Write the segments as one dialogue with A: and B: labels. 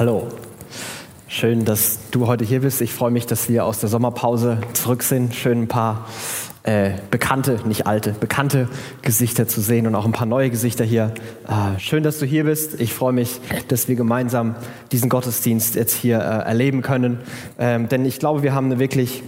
A: Hallo. Schön, dass du heute hier bist. Ich freue mich, dass wir aus der Sommerpause zurück sind. Schön ein paar äh, bekannte, nicht alte, bekannte Gesichter zu sehen und auch ein paar neue Gesichter hier. Äh, schön, dass du hier bist. Ich freue mich, dass wir gemeinsam diesen Gottesdienst jetzt hier äh, erleben können. Ähm, denn ich glaube, wir haben eine wirklich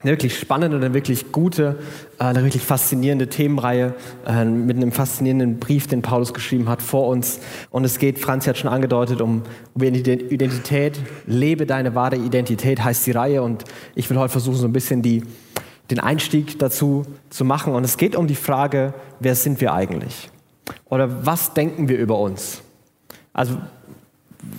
A: eine wirklich spannende, eine wirklich gute, äh, eine wirklich faszinierende Themenreihe äh, mit einem faszinierenden Brief, den Paulus geschrieben hat, vor uns. Und es geht, Franz hat schon angedeutet, um, um Identität. Lebe deine wahre Identität heißt die Reihe. Und ich will heute versuchen, so ein bisschen die, den Einstieg dazu zu machen. Und es geht um die Frage, wer sind wir eigentlich? Oder was denken wir über uns? Also,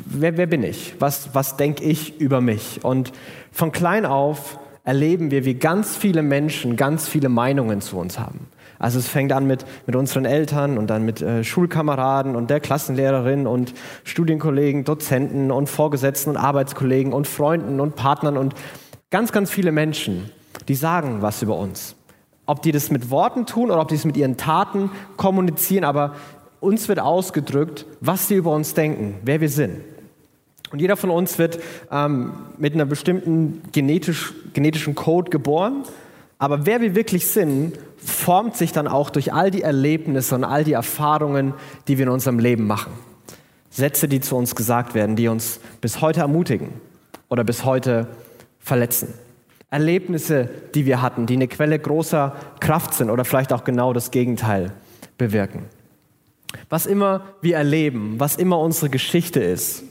A: wer, wer bin ich? Was, was denke ich über mich? Und von klein auf erleben wir, wie ganz viele Menschen ganz viele Meinungen zu uns haben. Also es fängt an mit, mit unseren Eltern und dann mit äh, Schulkameraden und der Klassenlehrerin und Studienkollegen, Dozenten und Vorgesetzten und Arbeitskollegen und Freunden und Partnern und ganz, ganz viele Menschen, die sagen was über uns. Ob die das mit Worten tun oder ob die es mit ihren Taten kommunizieren, aber uns wird ausgedrückt, was sie über uns denken, wer wir sind. Und jeder von uns wird ähm, mit einem bestimmten genetisch, genetischen Code geboren. Aber wer wir wirklich sind, formt sich dann auch durch all die Erlebnisse und all die Erfahrungen, die wir in unserem Leben machen. Sätze, die zu uns gesagt werden, die uns bis heute ermutigen oder bis heute verletzen. Erlebnisse, die wir hatten, die eine Quelle großer Kraft sind oder vielleicht auch genau das Gegenteil bewirken. Was immer wir erleben, was immer unsere Geschichte ist,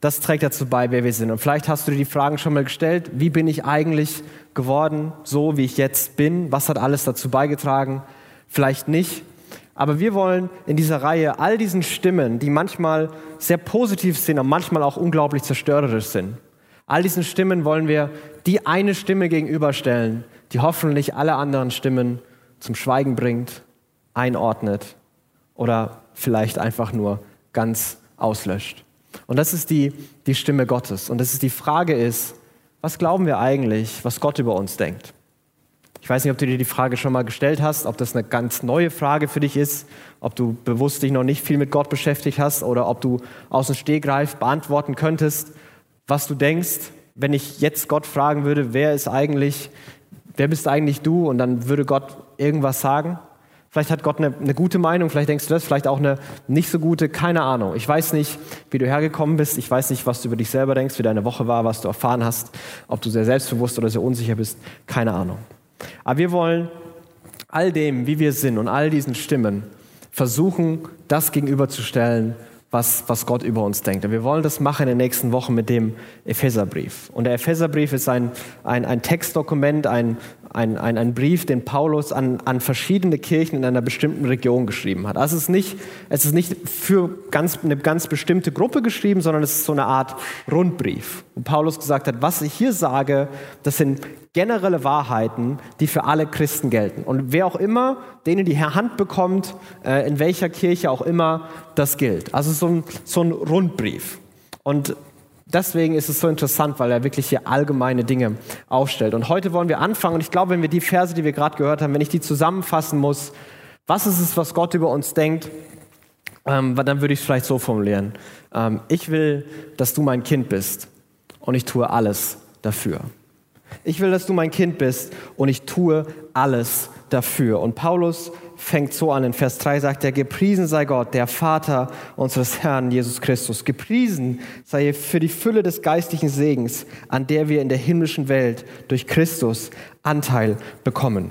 A: das trägt dazu bei, wer wir sind. Und vielleicht hast du dir die Fragen schon mal gestellt, wie bin ich eigentlich geworden, so wie ich jetzt bin? Was hat alles dazu beigetragen? Vielleicht nicht. Aber wir wollen in dieser Reihe all diesen Stimmen, die manchmal sehr positiv sind und manchmal auch unglaublich zerstörerisch sind, all diesen Stimmen wollen wir die eine Stimme gegenüberstellen, die hoffentlich alle anderen Stimmen zum Schweigen bringt, einordnet oder vielleicht einfach nur ganz auslöscht. Und das ist die, die Stimme Gottes. Und das ist die Frage ist, was glauben wir eigentlich, was Gott über uns denkt? Ich weiß nicht, ob du dir die Frage schon mal gestellt hast, ob das eine ganz neue Frage für dich ist, ob du bewusst dich noch nicht viel mit Gott beschäftigt hast oder ob du aus dem Stehgreif beantworten könntest, was du denkst, wenn ich jetzt Gott fragen würde, wer ist eigentlich, wer bist eigentlich du? Und dann würde Gott irgendwas sagen. Vielleicht hat Gott eine, eine, gute Meinung, vielleicht denkst du das, vielleicht auch eine nicht so gute, keine Ahnung. Ich weiß nicht, wie du hergekommen bist, ich weiß nicht, was du über dich selber denkst, wie deine Woche war, was du erfahren hast, ob du sehr selbstbewusst oder sehr unsicher bist, keine Ahnung. Aber wir wollen all dem, wie wir sind und all diesen Stimmen versuchen, das gegenüberzustellen, was, was Gott über uns denkt. Und wir wollen das machen in den nächsten Wochen mit dem Epheserbrief. Und der Epheserbrief ist ein, ein, ein Textdokument, ein, ein, ein, ein Brief, den Paulus an, an verschiedene Kirchen in einer bestimmten Region geschrieben hat. Also es ist nicht, es ist nicht für ganz, eine ganz bestimmte Gruppe geschrieben, sondern es ist so eine Art Rundbrief, wo Paulus gesagt hat, was ich hier sage, das sind generelle Wahrheiten, die für alle Christen gelten. Und wer auch immer denen die Hand bekommt, äh, in welcher Kirche auch immer, das gilt. Also so ein, so ein Rundbrief. Und deswegen ist es so interessant, weil er wirklich hier allgemeine Dinge aufstellt. Und heute wollen wir anfangen. Und ich glaube, wenn wir die Verse, die wir gerade gehört haben, wenn ich die zusammenfassen muss, was ist es, was Gott über uns denkt, ähm, dann würde ich es vielleicht so formulieren. Ähm, ich will, dass du mein Kind bist und ich tue alles dafür. Ich will, dass du mein Kind bist und ich tue alles dafür. Und Paulus fängt so an. In Vers 3 sagt er, gepriesen sei Gott, der Vater unseres Herrn Jesus Christus. Gepriesen sei er für die Fülle des geistlichen Segens, an der wir in der himmlischen Welt durch Christus Anteil bekommen.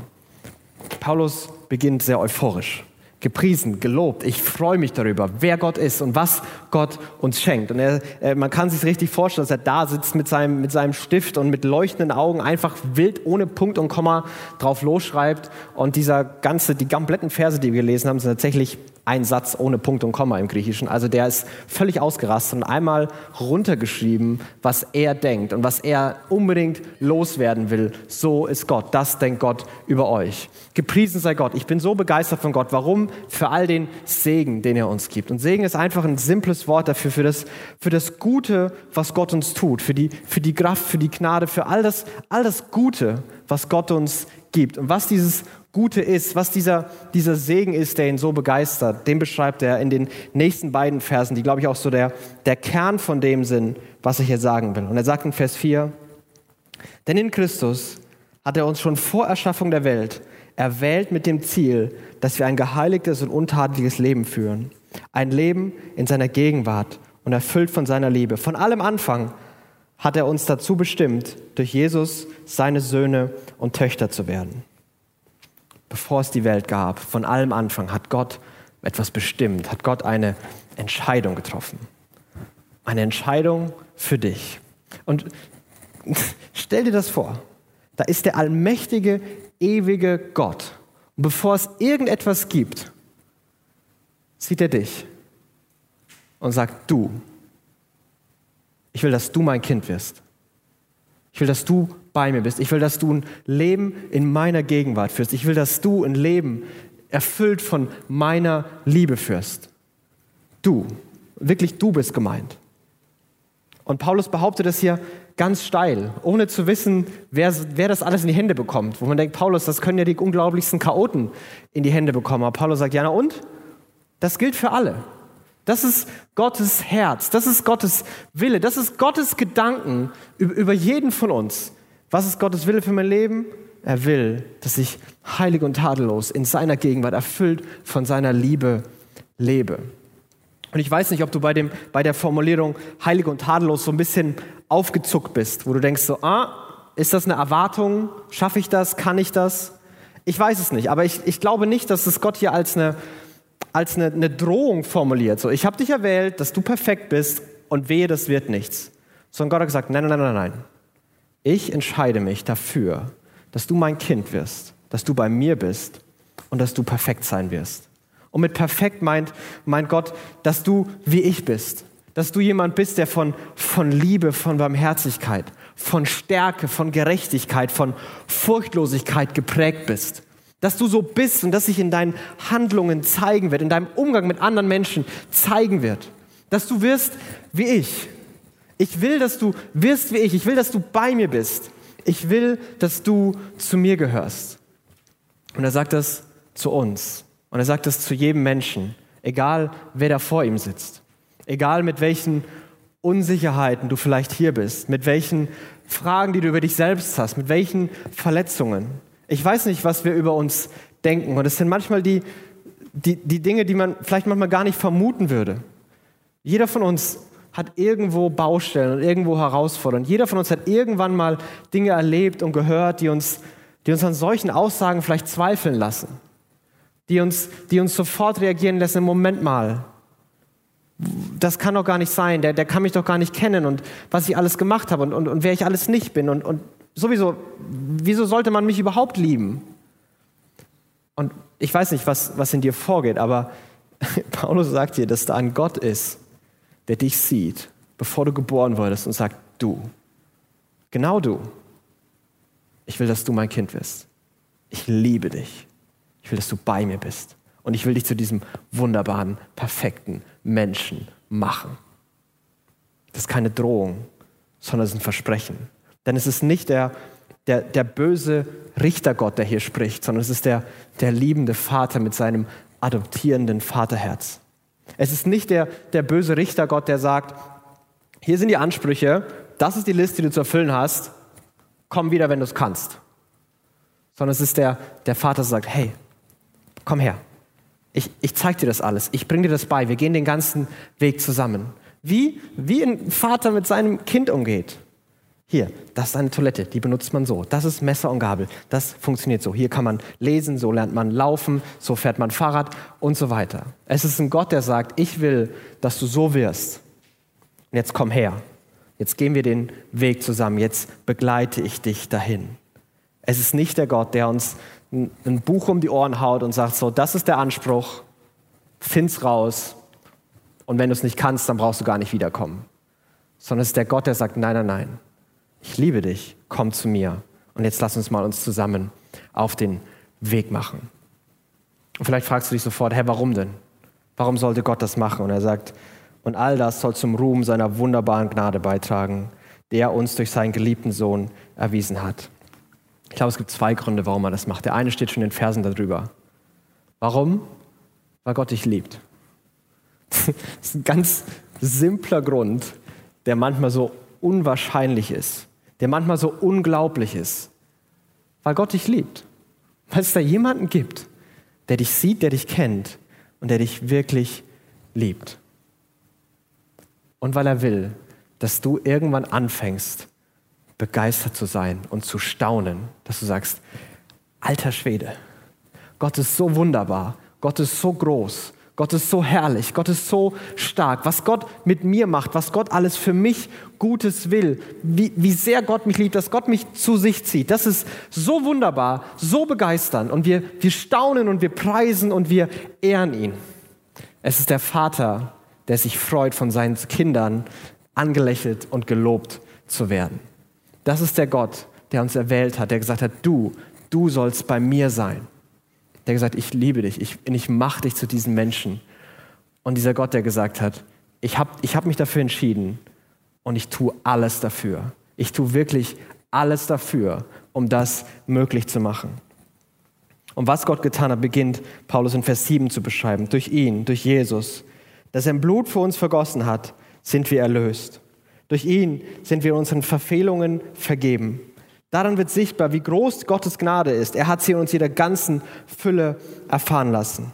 A: Paulus beginnt sehr euphorisch gepriesen, gelobt. Ich freue mich darüber, wer Gott ist und was Gott uns schenkt. Und er, er, man kann sich richtig vorstellen, dass er da sitzt mit seinem, mit seinem Stift und mit leuchtenden Augen einfach wild ohne Punkt und Komma drauf losschreibt. Und dieser ganze, die kompletten Verse, die wir gelesen haben, sind tatsächlich ein Satz ohne Punkt und Komma im Griechischen. Also der ist völlig ausgerastet und einmal runtergeschrieben, was er denkt und was er unbedingt loswerden will. So ist Gott. Das denkt Gott über euch. Gepriesen sei Gott. Ich bin so begeistert von Gott. Warum? Für all den Segen, den er uns gibt. Und Segen ist einfach ein simples Wort dafür, für das, für das Gute, was Gott uns tut, für die, für die Kraft, für die Gnade, für all das, all das Gute, was Gott uns gibt. Und was dieses Gute ist, was dieser, dieser Segen ist, der ihn so begeistert, den beschreibt er in den nächsten beiden Versen, die, glaube ich, auch so der, der Kern von dem sind, was ich hier sagen will. Und er sagt in Vers 4, denn in Christus hat er uns schon vor Erschaffung der Welt erwählt mit dem Ziel, dass wir ein geheiligtes und untadeliges Leben führen. Ein Leben in seiner Gegenwart und erfüllt von seiner Liebe. Von allem Anfang hat er uns dazu bestimmt, durch Jesus seine Söhne und Töchter zu werden. Bevor es die Welt gab, von allem Anfang hat Gott etwas bestimmt, hat Gott eine Entscheidung getroffen. Eine Entscheidung für dich. Und stell dir das vor, da ist der allmächtige, ewige Gott. Und bevor es irgendetwas gibt, sieht er dich und sagt, du, ich will, dass du mein Kind wirst. Ich will, dass du bei mir bist. Ich will, dass du ein Leben in meiner Gegenwart führst. Ich will, dass du ein Leben erfüllt von meiner Liebe führst. Du, wirklich du bist gemeint. Und Paulus behauptet das hier ganz steil, ohne zu wissen, wer, wer das alles in die Hände bekommt. Wo man denkt, Paulus, das können ja die unglaublichsten Chaoten in die Hände bekommen. Aber Paulus sagt, ja, na und? Das gilt für alle. Das ist Gottes Herz, das ist Gottes Wille, das ist Gottes Gedanken über jeden von uns. Was ist Gottes Wille für mein Leben? Er will, dass ich heilig und tadellos in seiner Gegenwart erfüllt von seiner Liebe lebe. Und ich weiß nicht, ob du bei, dem, bei der Formulierung heilig und tadellos so ein bisschen aufgezuckt bist, wo du denkst so, ah, ist das eine Erwartung? Schaffe ich das? Kann ich das? Ich weiß es nicht, aber ich, ich glaube nicht, dass es Gott hier als eine als eine, eine Drohung formuliert. So, ich habe dich erwählt, dass du perfekt bist und wehe, das wird nichts. Sondern Gott hat gesagt, nein, nein, nein, nein. Ich entscheide mich dafür, dass du mein Kind wirst, dass du bei mir bist und dass du perfekt sein wirst. Und mit perfekt meint, meint Gott, dass du wie ich bist. Dass du jemand bist, der von, von Liebe, von Barmherzigkeit, von Stärke, von Gerechtigkeit, von Furchtlosigkeit geprägt bist. Dass du so bist und dass sich in deinen Handlungen zeigen wird, in deinem Umgang mit anderen Menschen zeigen wird. Dass du wirst wie ich. Ich will, dass du wirst wie ich. Ich will, dass du bei mir bist. Ich will, dass du zu mir gehörst. Und er sagt das zu uns. Und er sagt das zu jedem Menschen, egal wer da vor ihm sitzt. Egal mit welchen Unsicherheiten du vielleicht hier bist, mit welchen Fragen, die du über dich selbst hast, mit welchen Verletzungen. Ich weiß nicht, was wir über uns denken. Und es sind manchmal die, die, die Dinge, die man vielleicht manchmal gar nicht vermuten würde. Jeder von uns hat irgendwo Baustellen und irgendwo Herausforderungen. Jeder von uns hat irgendwann mal Dinge erlebt und gehört, die uns, die uns an solchen Aussagen vielleicht zweifeln lassen. Die uns, die uns sofort reagieren lassen, im Moment mal. Das kann doch gar nicht sein, der, der kann mich doch gar nicht kennen und was ich alles gemacht habe und, und, und wer ich alles nicht bin und, und sowieso, wieso sollte man mich überhaupt lieben? Und ich weiß nicht, was, was in dir vorgeht, aber Paulus sagt hier, dass da ein Gott ist, der dich sieht, bevor du geboren wurdest und sagt, du, genau du, ich will, dass du mein Kind wirst. Ich liebe dich. Ich will, dass du bei mir bist. Und ich will dich zu diesem wunderbaren, perfekten Menschen machen. Das ist keine Drohung, sondern es ist ein Versprechen. Denn es ist nicht der, der, der böse Richtergott, der hier spricht, sondern es ist der, der liebende Vater mit seinem adoptierenden Vaterherz. Es ist nicht der, der böse Richtergott, der sagt, hier sind die Ansprüche, das ist die Liste, die du zu erfüllen hast, komm wieder, wenn du es kannst. Sondern es ist der, der Vater, der sagt, hey, komm her, ich, ich zeig dir das alles, ich bring dir das bei, wir gehen den ganzen Weg zusammen. Wie, wie ein Vater mit seinem Kind umgeht. Hier, das ist eine Toilette, die benutzt man so. Das ist Messer und Gabel, das funktioniert so. Hier kann man lesen, so lernt man laufen, so fährt man Fahrrad und so weiter. Es ist ein Gott, der sagt, ich will, dass du so wirst. Und jetzt komm her. Jetzt gehen wir den Weg zusammen. Jetzt begleite ich dich dahin. Es ist nicht der Gott, der uns ein Buch um die Ohren haut und sagt, so, das ist der Anspruch, find's raus. Und wenn du es nicht kannst, dann brauchst du gar nicht wiederkommen. Sondern es ist der Gott, der sagt, nein, nein, nein ich liebe dich, komm zu mir. Und jetzt lass uns mal uns zusammen auf den Weg machen. Und vielleicht fragst du dich sofort, hä, warum denn? Warum sollte Gott das machen? Und er sagt, und all das soll zum Ruhm seiner wunderbaren Gnade beitragen, der uns durch seinen geliebten Sohn erwiesen hat. Ich glaube, es gibt zwei Gründe, warum er das macht. Der eine steht schon in den Versen darüber. Warum? Weil Gott dich liebt. Das ist ein ganz simpler Grund, der manchmal so unwahrscheinlich ist, der manchmal so unglaublich ist. Weil Gott dich liebt. Weil es da jemanden gibt, der dich sieht, der dich kennt und der dich wirklich liebt. Und weil er will, dass du irgendwann anfängst, begeistert zu sein und zu staunen, dass du sagst, alter Schwede, Gott ist so wunderbar, Gott ist so groß, Gott ist so herrlich, Gott ist so stark. Was Gott mit mir macht, was Gott alles für mich Gutes will, wie, wie sehr Gott mich liebt, dass Gott mich zu sich zieht, das ist so wunderbar, so begeisternd. Und wir, wir staunen und wir preisen und wir ehren ihn. Es ist der Vater, der sich freut, von seinen Kindern angelächelt und gelobt zu werden. Das ist der Gott, der uns erwählt hat, der gesagt hat, du, du sollst bei mir sein der gesagt, ich liebe dich, ich, ich mache dich zu diesem Menschen. Und dieser Gott, der gesagt hat, ich habe ich hab mich dafür entschieden und ich tue alles dafür. Ich tue wirklich alles dafür, um das möglich zu machen. Und was Gott getan hat, beginnt Paulus in Vers 7 zu beschreiben. Durch ihn, durch Jesus, dass er Blut für uns vergossen hat, sind wir erlöst. Durch ihn sind wir unseren Verfehlungen vergeben. Daran wird sichtbar, wie groß Gottes Gnade ist. Er hat sie in uns jeder ganzen Fülle erfahren lassen.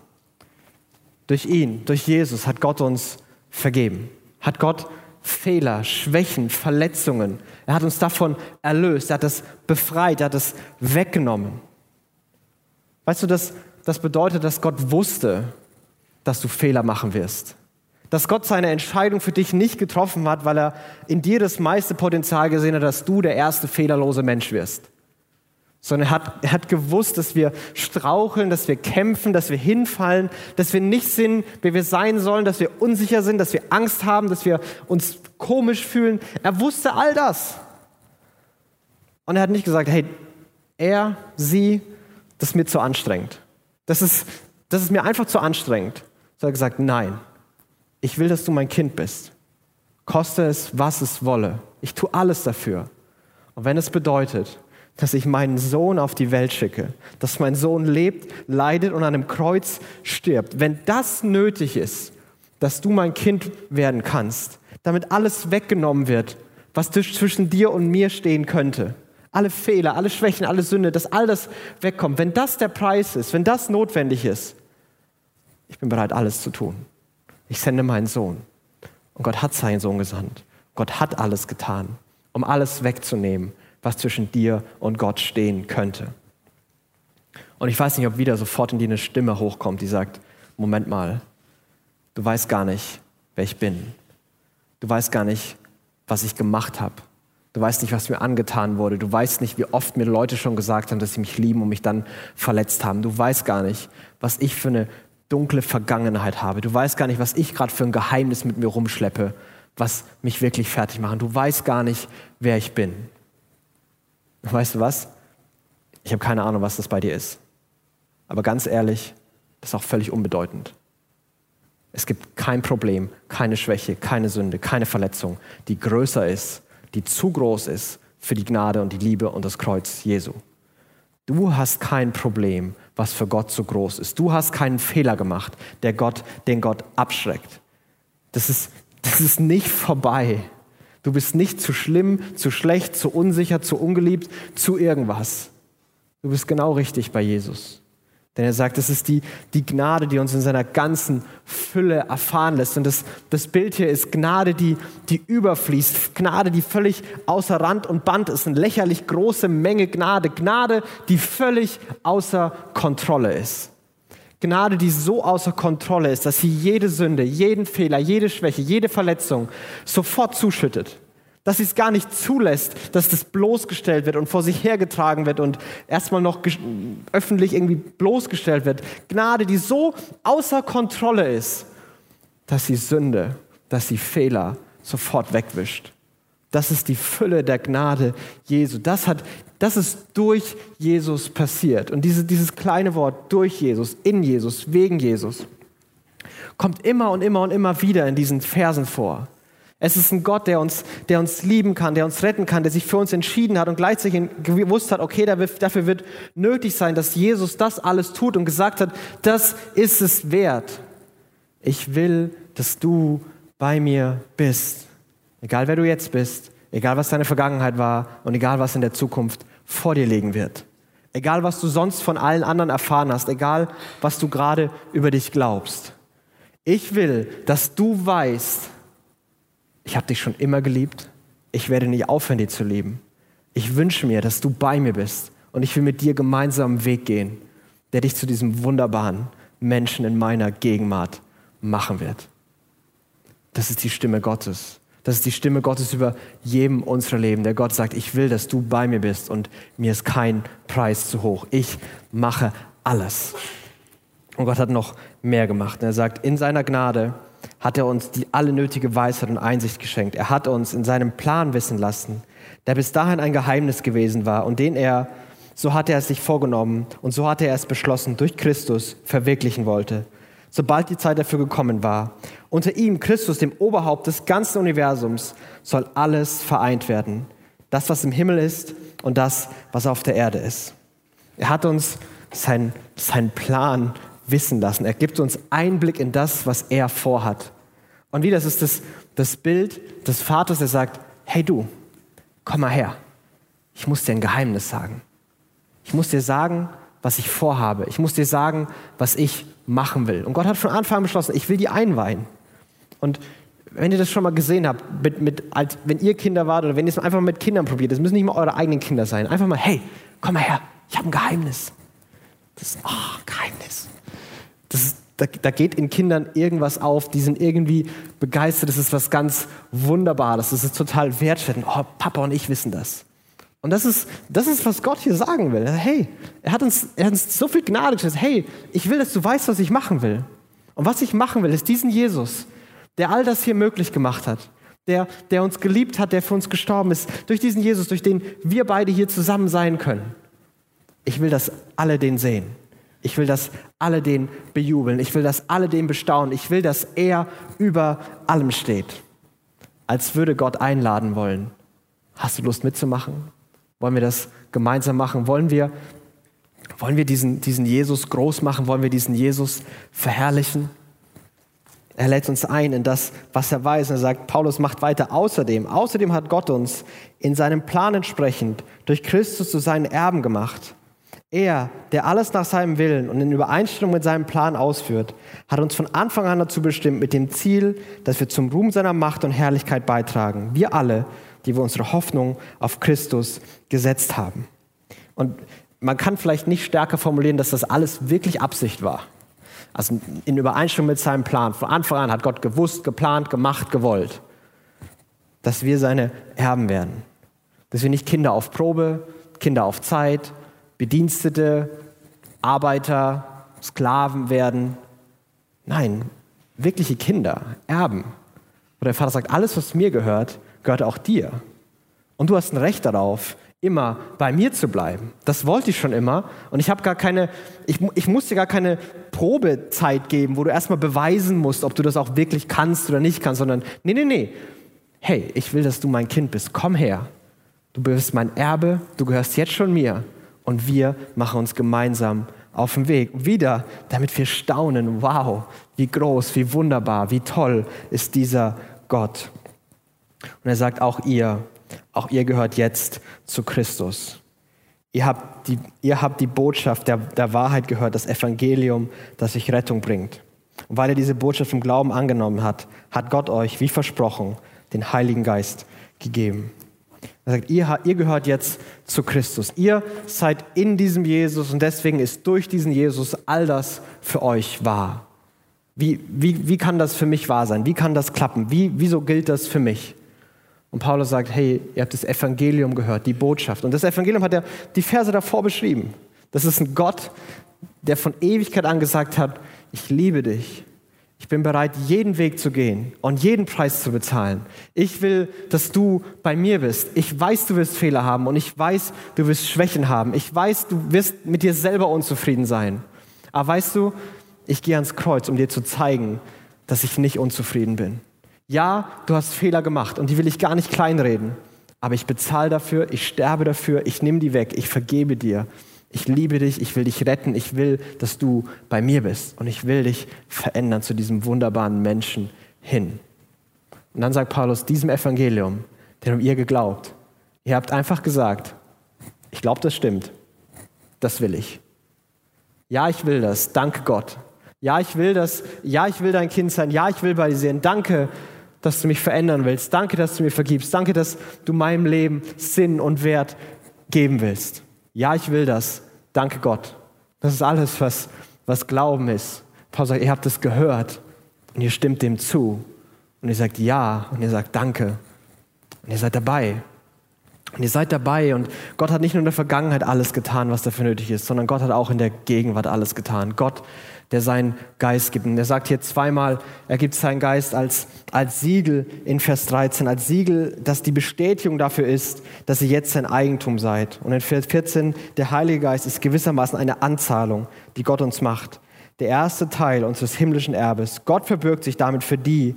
A: Durch ihn, durch Jesus hat Gott uns vergeben. Hat Gott Fehler, Schwächen, Verletzungen. Er hat uns davon erlöst. Er hat das befreit. Er hat das weggenommen. Weißt du, das, das bedeutet, dass Gott wusste, dass du Fehler machen wirst dass Gott seine Entscheidung für dich nicht getroffen hat, weil er in dir das meiste Potenzial gesehen hat, dass du der erste fehlerlose Mensch wirst. Sondern er hat, er hat gewusst, dass wir straucheln, dass wir kämpfen, dass wir hinfallen, dass wir nicht sind, wer wir sein sollen, dass wir unsicher sind, dass wir Angst haben, dass wir uns komisch fühlen. Er wusste all das. Und er hat nicht gesagt, hey, er, sie, das ist mir zu anstrengend. Das ist, das ist mir einfach zu anstrengend. So hat er gesagt, nein, ich will, dass du mein Kind bist. Koste es, was es wolle. Ich tue alles dafür. Und wenn es bedeutet, dass ich meinen Sohn auf die Welt schicke, dass mein Sohn lebt, leidet und an einem Kreuz stirbt, wenn das nötig ist, dass du mein Kind werden kannst, damit alles weggenommen wird, was zwischen dir und mir stehen könnte, alle Fehler, alle Schwächen, alle Sünde, dass all das wegkommt, wenn das der Preis ist, wenn das notwendig ist, ich bin bereit, alles zu tun ich sende meinen Sohn. Und Gott hat seinen Sohn gesandt. Gott hat alles getan, um alles wegzunehmen, was zwischen dir und Gott stehen könnte. Und ich weiß nicht, ob wieder sofort in dir eine Stimme hochkommt, die sagt, Moment mal, du weißt gar nicht, wer ich bin. Du weißt gar nicht, was ich gemacht habe. Du weißt nicht, was mir angetan wurde. Du weißt nicht, wie oft mir Leute schon gesagt haben, dass sie mich lieben und mich dann verletzt haben. Du weißt gar nicht, was ich für eine dunkle Vergangenheit habe. Du weißt gar nicht, was ich gerade für ein Geheimnis mit mir rumschleppe, was mich wirklich fertig macht. Du weißt gar nicht, wer ich bin. Weißt du was? Ich habe keine Ahnung, was das bei dir ist. Aber ganz ehrlich, das ist auch völlig unbedeutend. Es gibt kein Problem, keine Schwäche, keine Sünde, keine Verletzung, die größer ist, die zu groß ist für die Gnade und die Liebe und das Kreuz Jesu. Du hast kein Problem, was für Gott so groß ist. Du hast keinen Fehler gemacht, der Gott, den Gott abschreckt. Das ist, das ist nicht vorbei. Du bist nicht zu schlimm, zu schlecht, zu unsicher, zu ungeliebt, zu irgendwas. Du bist genau richtig bei Jesus. Denn er sagt, es ist die, die Gnade, die uns in seiner ganzen Fülle erfahren lässt. Und das, das Bild hier ist Gnade, die, die überfließt. Gnade, die völlig außer Rand und Band ist. Eine lächerlich große Menge Gnade. Gnade, die völlig außer Kontrolle ist. Gnade, die so außer Kontrolle ist, dass sie jede Sünde, jeden Fehler, jede Schwäche, jede Verletzung sofort zuschüttet dass sie es gar nicht zulässt, dass das bloßgestellt wird und vor sich hergetragen wird und erstmal noch öffentlich irgendwie bloßgestellt wird. Gnade, die so außer Kontrolle ist, dass sie Sünde, dass sie Fehler sofort wegwischt. Das ist die Fülle der Gnade Jesu. Das, hat, das ist durch Jesus passiert. Und diese, dieses kleine Wort durch Jesus, in Jesus, wegen Jesus, kommt immer und immer und immer wieder in diesen Versen vor. Es ist ein Gott, der uns, der uns lieben kann, der uns retten kann, der sich für uns entschieden hat und gleichzeitig gewusst hat, okay, dafür wird nötig sein, dass Jesus das alles tut und gesagt hat, das ist es wert. Ich will, dass du bei mir bist. Egal wer du jetzt bist, egal was deine Vergangenheit war und egal was in der Zukunft vor dir liegen wird. Egal was du sonst von allen anderen erfahren hast, egal was du gerade über dich glaubst. Ich will, dass du weißt, ich habe dich schon immer geliebt, ich werde nicht aufhören, dich zu lieben. Ich wünsche mir, dass du bei mir bist und ich will mit dir gemeinsam einen Weg gehen, der dich zu diesem wunderbaren Menschen in meiner Gegenwart machen wird. Das ist die Stimme Gottes. Das ist die Stimme Gottes über jedem unserer Leben. Der Gott sagt, ich will, dass du bei mir bist und mir ist kein Preis zu hoch. Ich mache alles. Und Gott hat noch mehr gemacht. Er sagt, in seiner Gnade hat er uns die alle nötige Weisheit und Einsicht geschenkt. Er hat uns in seinem Plan wissen lassen, der bis dahin ein Geheimnis gewesen war und den er, so hat er es sich vorgenommen und so hat er es beschlossen, durch Christus verwirklichen wollte, sobald die Zeit dafür gekommen war. Unter ihm, Christus, dem Oberhaupt des ganzen Universums, soll alles vereint werden. Das, was im Himmel ist und das, was auf der Erde ist. Er hat uns seinen sein Plan wissen lassen. Er gibt uns Einblick in das, was er vorhat. Und wie das ist das, das Bild des Vaters, der sagt, hey du, komm mal her. Ich muss dir ein Geheimnis sagen. Ich muss dir sagen, was ich vorhabe. Ich muss dir sagen, was ich machen will. Und Gott hat von Anfang an beschlossen, ich will die einweihen. Und wenn ihr das schon mal gesehen habt, mit, mit, als, wenn ihr Kinder wart oder wenn ihr es einfach mit Kindern probiert, das müssen nicht mal eure eigenen Kinder sein. Einfach mal, hey, komm mal her, ich habe ein Geheimnis. Das ist, oh, da, da, geht in Kindern irgendwas auf, die sind irgendwie begeistert, das ist was ganz Wunderbares, das ist total wertschätzend. Oh, Papa und ich wissen das. Und das ist, das ist, was Gott hier sagen will. Hey, er hat, uns, er hat uns so viel Gnade geschenkt. Hey, ich will, dass du weißt, was ich machen will. Und was ich machen will, ist diesen Jesus, der all das hier möglich gemacht hat, der, der uns geliebt hat, der für uns gestorben ist, durch diesen Jesus, durch den wir beide hier zusammen sein können. Ich will, dass alle den sehen. Ich will, dass alle den bejubeln. Ich will, dass alle den bestaunen. Ich will, dass er über allem steht. Als würde Gott einladen wollen. Hast du Lust mitzumachen? Wollen wir das gemeinsam machen? Wollen wir, wollen wir diesen, diesen Jesus groß machen? Wollen wir diesen Jesus verherrlichen? Er lädt uns ein in das, was er weiß. Und er sagt, Paulus macht weiter. Außerdem, außerdem hat Gott uns in seinem Plan entsprechend durch Christus zu seinen Erben gemacht. Er, der alles nach seinem Willen und in Übereinstimmung mit seinem Plan ausführt, hat uns von Anfang an dazu bestimmt, mit dem Ziel, dass wir zum Ruhm seiner Macht und Herrlichkeit beitragen. Wir alle, die wir unsere Hoffnung auf Christus gesetzt haben. Und man kann vielleicht nicht stärker formulieren, dass das alles wirklich Absicht war. Also in Übereinstimmung mit seinem Plan. Von Anfang an hat Gott gewusst, geplant, gemacht, gewollt, dass wir seine Erben werden. Dass wir nicht Kinder auf Probe, Kinder auf Zeit, Bedienstete, Arbeiter, Sklaven werden. Nein, wirkliche Kinder, Erben. Wo der Vater sagt, alles, was mir gehört, gehört auch dir. Und du hast ein Recht darauf, immer bei mir zu bleiben. Das wollte ich schon immer. Und ich habe gar keine, ich, ich muss dir gar keine Probezeit geben, wo du erstmal beweisen musst, ob du das auch wirklich kannst oder nicht kannst, sondern nee, nee, nee. Hey, ich will, dass du mein Kind bist. Komm her. Du bist mein Erbe, du gehörst jetzt schon mir und wir machen uns gemeinsam auf den Weg. Wieder, damit wir staunen, wow, wie groß, wie wunderbar, wie toll ist dieser Gott. Und er sagt, auch ihr, auch ihr gehört jetzt zu Christus. Ihr habt die, ihr habt die Botschaft der, der Wahrheit gehört, das Evangelium, das euch Rettung bringt. Und weil ihr diese Botschaft im Glauben angenommen habt, hat Gott euch, wie versprochen, den Heiligen Geist gegeben. Er sagt, ihr, ihr gehört jetzt zu Christus. Ihr seid in diesem Jesus und deswegen ist durch diesen Jesus all das für euch wahr. Wie, wie, wie kann das für mich wahr sein? Wie kann das klappen? Wie, wieso gilt das für mich? Und Paulus sagt, hey, ihr habt das Evangelium gehört, die Botschaft. Und das Evangelium hat er die Verse davor beschrieben. Das ist ein Gott, der von Ewigkeit an gesagt hat, ich liebe dich. Ich bin bereit, jeden Weg zu gehen und jeden Preis zu bezahlen. Ich will, dass du bei mir bist. Ich weiß, du wirst Fehler haben und ich weiß, du wirst Schwächen haben. Ich weiß, du wirst mit dir selber unzufrieden sein. Aber weißt du, ich gehe ans Kreuz, um dir zu zeigen, dass ich nicht unzufrieden bin. Ja, du hast Fehler gemacht und die will ich gar nicht kleinreden. Aber ich bezahle dafür, ich sterbe dafür, ich nehme die weg, ich vergebe dir. Ich liebe dich, ich will dich retten, ich will, dass du bei mir bist und ich will dich verändern zu diesem wunderbaren Menschen hin. Und dann sagt Paulus, diesem Evangelium, dem habt ihr geglaubt. Ihr habt einfach gesagt, ich glaube, das stimmt. Das will ich. Ja, ich will das. Danke Gott. Ja, ich will das. Ja, ich will dein Kind sein. Ja, ich will bei dir sein. Danke, dass du mich verändern willst. Danke, dass du mir vergibst. Danke, dass du meinem Leben Sinn und Wert geben willst. Ja, ich will das. Danke Gott. Das ist alles, was, was Glauben ist. Paulus sagt, ihr habt es gehört und ihr stimmt dem zu. Und ihr sagt ja und ihr sagt Danke. Und ihr seid dabei. Und ihr seid dabei und Gott hat nicht nur in der Vergangenheit alles getan, was dafür nötig ist, sondern Gott hat auch in der Gegenwart alles getan. Gott, der seinen Geist gibt. Und er sagt hier zweimal, er gibt seinen Geist als, als Siegel in Vers 13, als Siegel, dass die Bestätigung dafür ist, dass ihr jetzt sein Eigentum seid. Und in Vers 14, der Heilige Geist ist gewissermaßen eine Anzahlung, die Gott uns macht. Der erste Teil unseres himmlischen Erbes. Gott verbirgt sich damit für die,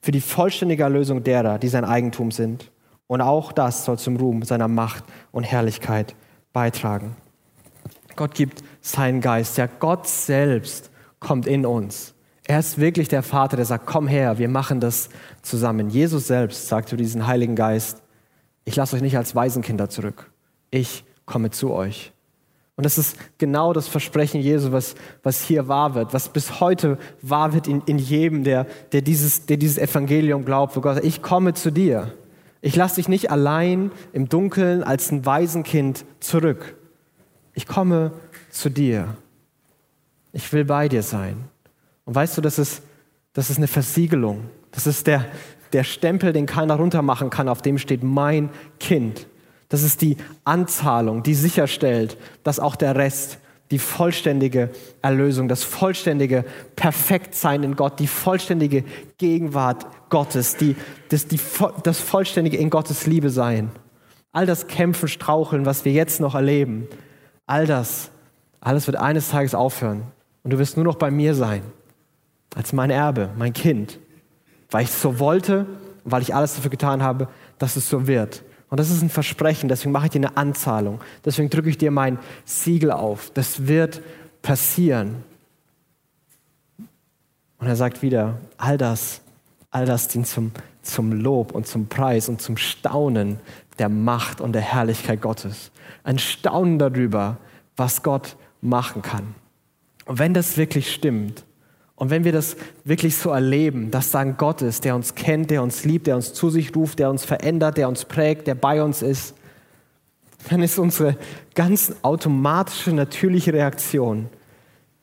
A: für die vollständige Erlösung derer, die sein Eigentum sind. Und auch das soll zum Ruhm seiner Macht und Herrlichkeit beitragen. Gott gibt seinen Geist. Ja, Gott selbst kommt in uns. Er ist wirklich der Vater, der sagt, komm her, wir machen das zusammen. Jesus selbst sagt zu diesem Heiligen Geist, ich lasse euch nicht als Waisenkinder zurück. Ich komme zu euch. Und das ist genau das Versprechen Jesu, was, was hier wahr wird, was bis heute wahr wird in, in jedem, der, der, dieses, der dieses Evangelium glaubt, wo Gott sagt, ich komme zu dir. Ich lasse dich nicht allein im Dunkeln als ein Waisenkind zurück. Ich komme zu dir. Ich will bei dir sein. Und weißt du, das ist, das ist eine Versiegelung. Das ist der, der Stempel, den keiner runtermachen kann, auf dem steht mein Kind. Das ist die Anzahlung, die sicherstellt, dass auch der Rest die vollständige Erlösung, das vollständige Perfektsein in Gott, die vollständige Gegenwart Gottes, die, das, die, das vollständige in Gottes Liebe sein. All das Kämpfen, Straucheln, was wir jetzt noch erleben, all das, alles wird eines Tages aufhören. Und du wirst nur noch bei mir sein, als mein Erbe, mein Kind, weil ich es so wollte und weil ich alles dafür getan habe, dass es so wird. Und das ist ein Versprechen, deswegen mache ich dir eine Anzahlung. Deswegen drücke ich dir mein Siegel auf. Das wird passieren. Und er sagt wieder, all das, all das dient zum, zum Lob und zum Preis und zum Staunen der Macht und der Herrlichkeit Gottes. Ein Staunen darüber, was Gott machen kann. Und wenn das wirklich stimmt, und wenn wir das wirklich so erleben, dass da ein Gott ist, der uns kennt, der uns liebt, der uns zu sich ruft, der uns verändert, der uns prägt, der bei uns ist, dann ist unsere ganz automatische, natürliche Reaktion,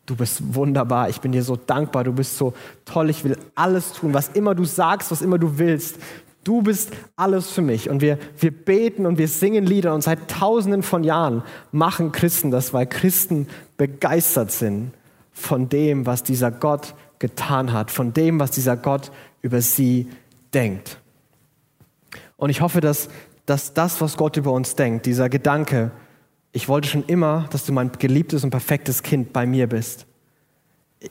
A: du bist wunderbar, ich bin dir so dankbar, du bist so toll, ich will alles tun, was immer du sagst, was immer du willst. Du bist alles für mich. Und wir, wir beten und wir singen Lieder und seit tausenden von Jahren machen Christen das, weil Christen begeistert sind von dem, was dieser Gott getan hat, von dem, was dieser Gott über sie denkt. Und ich hoffe, dass, dass das, was Gott über uns denkt, dieser Gedanke, ich wollte schon immer, dass du mein geliebtes und perfektes Kind bei mir bist.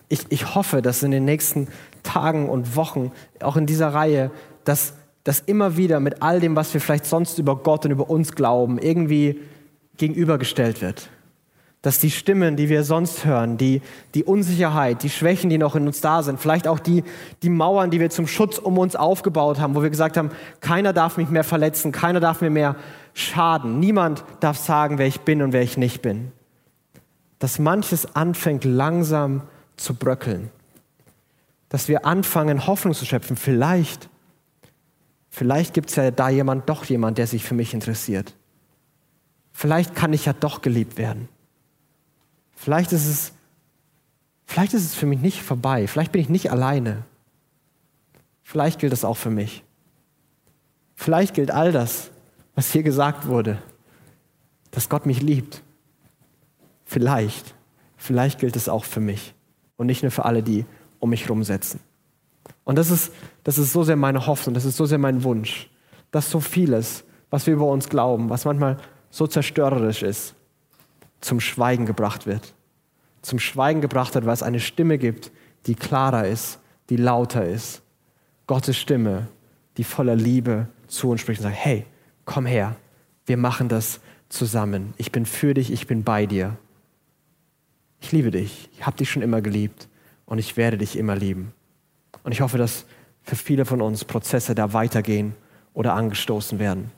A: Ich, ich hoffe, dass in den nächsten Tagen und Wochen, auch in dieser Reihe, dass das immer wieder mit all dem, was wir vielleicht sonst über Gott und über uns glauben, irgendwie gegenübergestellt wird dass die Stimmen, die wir sonst hören, die, die Unsicherheit, die Schwächen, die noch in uns da sind, vielleicht auch die, die Mauern, die wir zum Schutz um uns aufgebaut haben, wo wir gesagt haben, keiner darf mich mehr verletzen, keiner darf mir mehr schaden, niemand darf sagen, wer ich bin und wer ich nicht bin. Dass manches anfängt langsam zu bröckeln. Dass wir anfangen, Hoffnung zu schöpfen. Vielleicht, vielleicht gibt es ja da jemand, doch jemand, der sich für mich interessiert. Vielleicht kann ich ja doch geliebt werden. Vielleicht ist es, vielleicht ist es für mich nicht vorbei. Vielleicht bin ich nicht alleine. Vielleicht gilt es auch für mich. Vielleicht gilt all das, was hier gesagt wurde, dass Gott mich liebt. Vielleicht, vielleicht gilt es auch für mich und nicht nur für alle, die um mich rumsetzen. Und das ist, das ist so sehr meine Hoffnung, das ist so sehr mein Wunsch, dass so vieles, was wir über uns glauben, was manchmal so zerstörerisch ist, zum Schweigen gebracht wird. Zum Schweigen gebracht wird, weil es eine Stimme gibt, die klarer ist, die lauter ist Gottes Stimme, die voller Liebe zu uns spricht und sagt, hey, komm her, wir machen das zusammen. Ich bin für dich, ich bin bei dir. Ich liebe dich, ich habe dich schon immer geliebt und ich werde dich immer lieben. Und ich hoffe, dass für viele von uns Prozesse da weitergehen oder angestoßen werden.